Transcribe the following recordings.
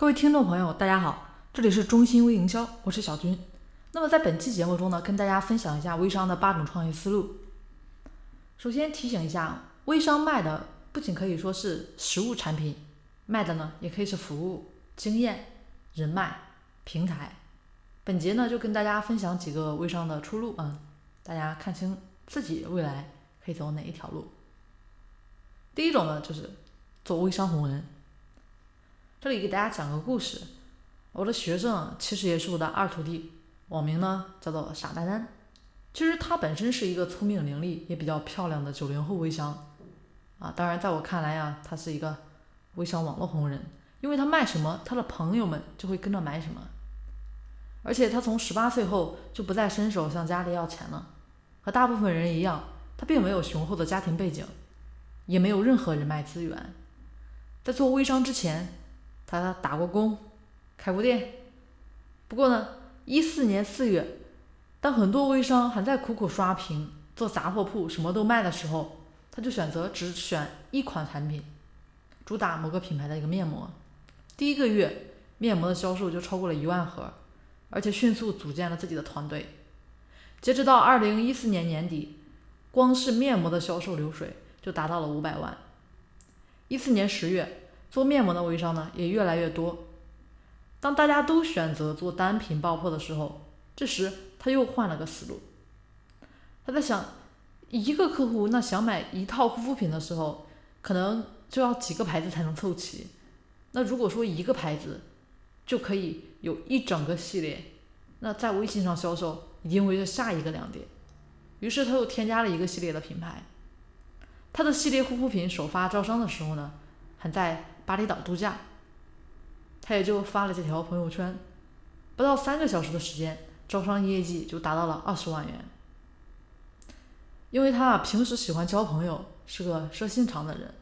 各位听众朋友，大家好，这里是中心微营销，我是小军。那么在本期节目中呢，跟大家分享一下微商的八种创业思路。首先提醒一下，微商卖的不仅可以说是实物产品，卖的呢也可以是服务、经验、人脉、平台。本节呢就跟大家分享几个微商的出路啊，大家看清自己未来可以走哪一条路。第一种呢就是做微商红人。这里给大家讲个故事，我的学生其实也是我的二徒弟，网名呢叫做傻丹丹。其实他本身是一个聪明伶俐也比较漂亮的九零后微商啊，当然在我看来啊，他是一个微商网络红人，因为他卖什么，他的朋友们就会跟着买什么。而且他从十八岁后就不再伸手向家里要钱了，和大部分人一样，他并没有雄厚的家庭背景，也没有任何人脉资源。在做微商之前，他打过工，开过店。不过呢，一四年四月，当很多微商还在苦苦刷屏、做杂货铺、什么都卖的时候，他就选择只选一款产品，主打某个品牌的一个面膜。第一个月，面膜的销售就超过了一万盒。而且迅速组建了自己的团队，截止到二零一四年年底，光是面膜的销售流水就达到了五百万。一四年十月，做面膜的微商呢也越来越多。当大家都选择做单品爆破的时候，这时他又换了个思路。他在想，一个客户那想买一套护肤品的时候，可能就要几个牌子才能凑齐。那如果说一个牌子就可以。有一整个系列，那在微信上销售一定会是下一个亮点。于是他又添加了一个系列的品牌。他的系列护肤品首发招商的时候呢，还在巴厘岛度假。他也就发了这条朋友圈，不到三个小时的时间，招商业绩就达到了二十万元。因为他啊平时喜欢交朋友，是个热心肠的人，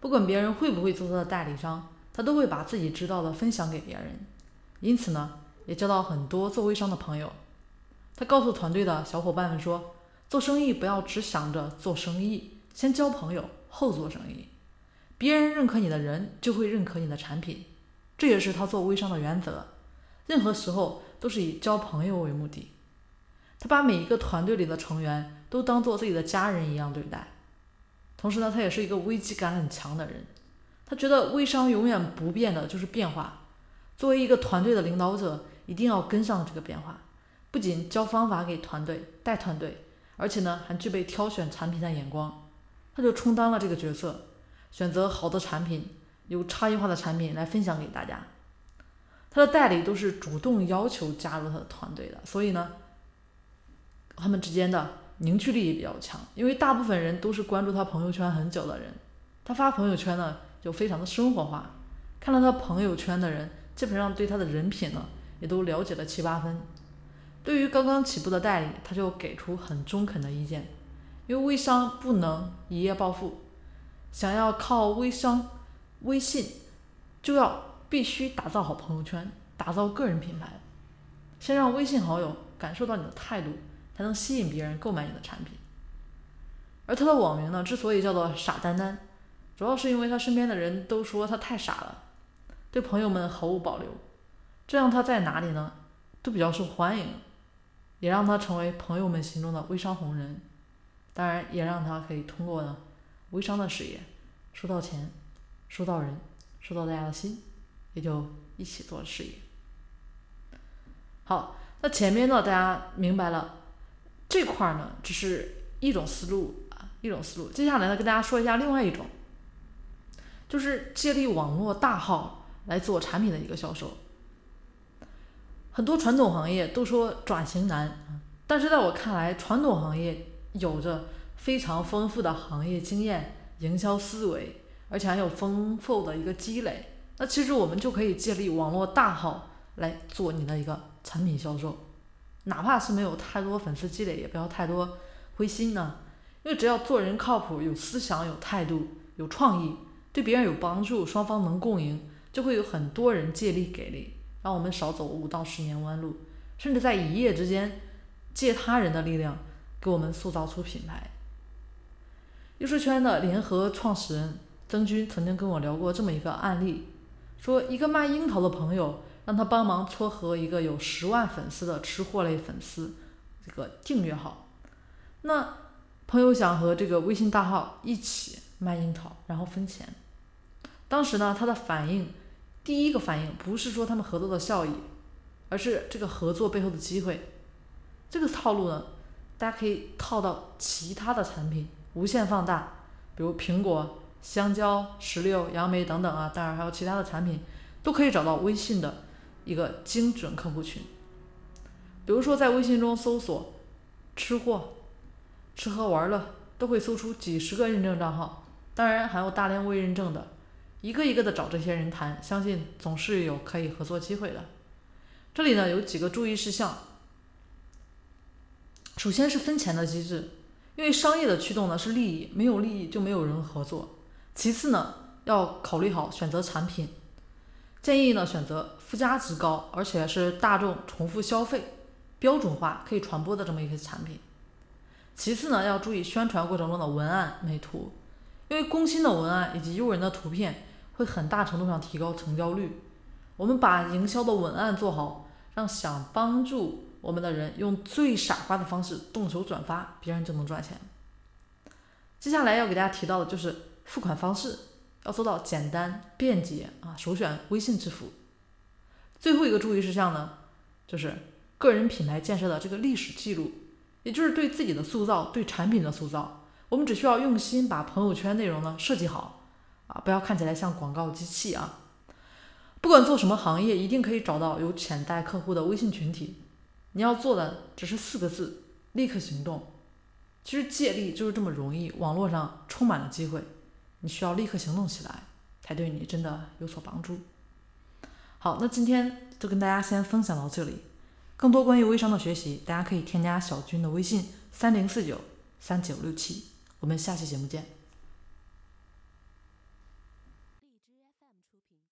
不管别人会不会做他的代理商，他都会把自己知道的分享给别人。因此呢，也交到很多做微商的朋友。他告诉团队的小伙伴们说：“做生意不要只想着做生意，先交朋友后做生意。别人认可你的人，就会认可你的产品。这也是他做微商的原则。任何时候都是以交朋友为目的。他把每一个团队里的成员都当做自己的家人一样对待。同时呢，他也是一个危机感很强的人。他觉得微商永远不变的就是变化。”作为一个团队的领导者，一定要跟上这个变化，不仅教方法给团队带团队，而且呢还具备挑选产品的眼光。他就充当了这个角色，选择好的产品，有差异化的产品来分享给大家。他的代理都是主动要求加入他的团队的，所以呢，他们之间的凝聚力也比较强。因为大部分人都是关注他朋友圈很久的人，他发朋友圈呢就非常的生活化，看到他朋友圈的人。基本上对他的人品呢，也都了解了七八分。对于刚刚起步的代理，他就给出很中肯的意见。因为微商不能一夜暴富，想要靠微商、微信，就要必须打造好朋友圈，打造个人品牌，先让微信好友感受到你的态度，才能吸引别人购买你的产品。而他的网名呢，之所以叫做傻丹丹，主要是因为他身边的人都说他太傻了。对朋友们毫无保留，这样他在哪里呢，都比较受欢迎，也让他成为朋友们心中的微商红人。当然，也让他可以通过呢微商的事业收到钱，收到人，收到大家的心，也就一起做事业。好，那前面呢，大家明白了这块呢，只是一种思路啊，一种思路。接下来呢，跟大家说一下另外一种，就是借力网络大号。来做产品的一个销售，很多传统行业都说转型难，但是在我看来，传统行业有着非常丰富的行业经验、营销思维，而且还有丰富的一个积累。那其实我们就可以借力网络大号来做你的一个产品销售，哪怕是没有太多粉丝积累，也不要太多灰心呢，因为只要做人靠谱、有思想、有态度、有创意，对别人有帮助，双方能共赢。就会有很多人借力给力，让我们少走五到十年弯路，甚至在一夜之间借他人的力量给我们塑造出品牌。优势圈的联合创始人曾军曾经跟我聊过这么一个案例，说一个卖樱桃的朋友让他帮忙撮合一个有十万粉丝的吃货类粉丝这个订阅号。那朋友想和这个微信大号一起卖樱桃，然后分钱。当时呢，他的反应，第一个反应不是说他们合作的效益，而是这个合作背后的机会。这个套路呢，大家可以套到其他的产品，无限放大，比如苹果、香蕉、石榴、杨梅等等啊，当然还有其他的产品，都可以找到微信的一个精准客户群。比如说在微信中搜索“吃货”。吃喝玩乐都会搜出几十个认证账号，当然还有大量未认证的，一个一个的找这些人谈，相信总是有可以合作机会的。这里呢有几个注意事项，首先是分钱的机制，因为商业的驱动呢是利益，没有利益就没有人合作。其次呢要考虑好选择产品，建议呢选择附加值高，而且是大众重复消费、标准化可以传播的这么一些产品。其次呢，要注意宣传过程中的文案美图，因为攻心的文案以及诱人的图片会很大程度上提高成交率。我们把营销的文案做好，让想帮助我们的人用最傻瓜的方式动手转发，别人就能赚钱。接下来要给大家提到的就是付款方式，要做到简单便捷啊，首选微信支付。最后一个注意事项呢，就是个人品牌建设的这个历史记录。也就是对自己的塑造，对产品的塑造，我们只需要用心把朋友圈内容呢设计好，啊，不要看起来像广告机器啊。不管做什么行业，一定可以找到有潜在客户的微信群体。你要做的只是四个字：立刻行动。其实借力就是这么容易，网络上充满了机会，你需要立刻行动起来，才对你真的有所帮助。好，那今天就跟大家先分享到这里。更多关于微商的学习，大家可以添加小军的微信三零四九三九六七，我们下期节目见。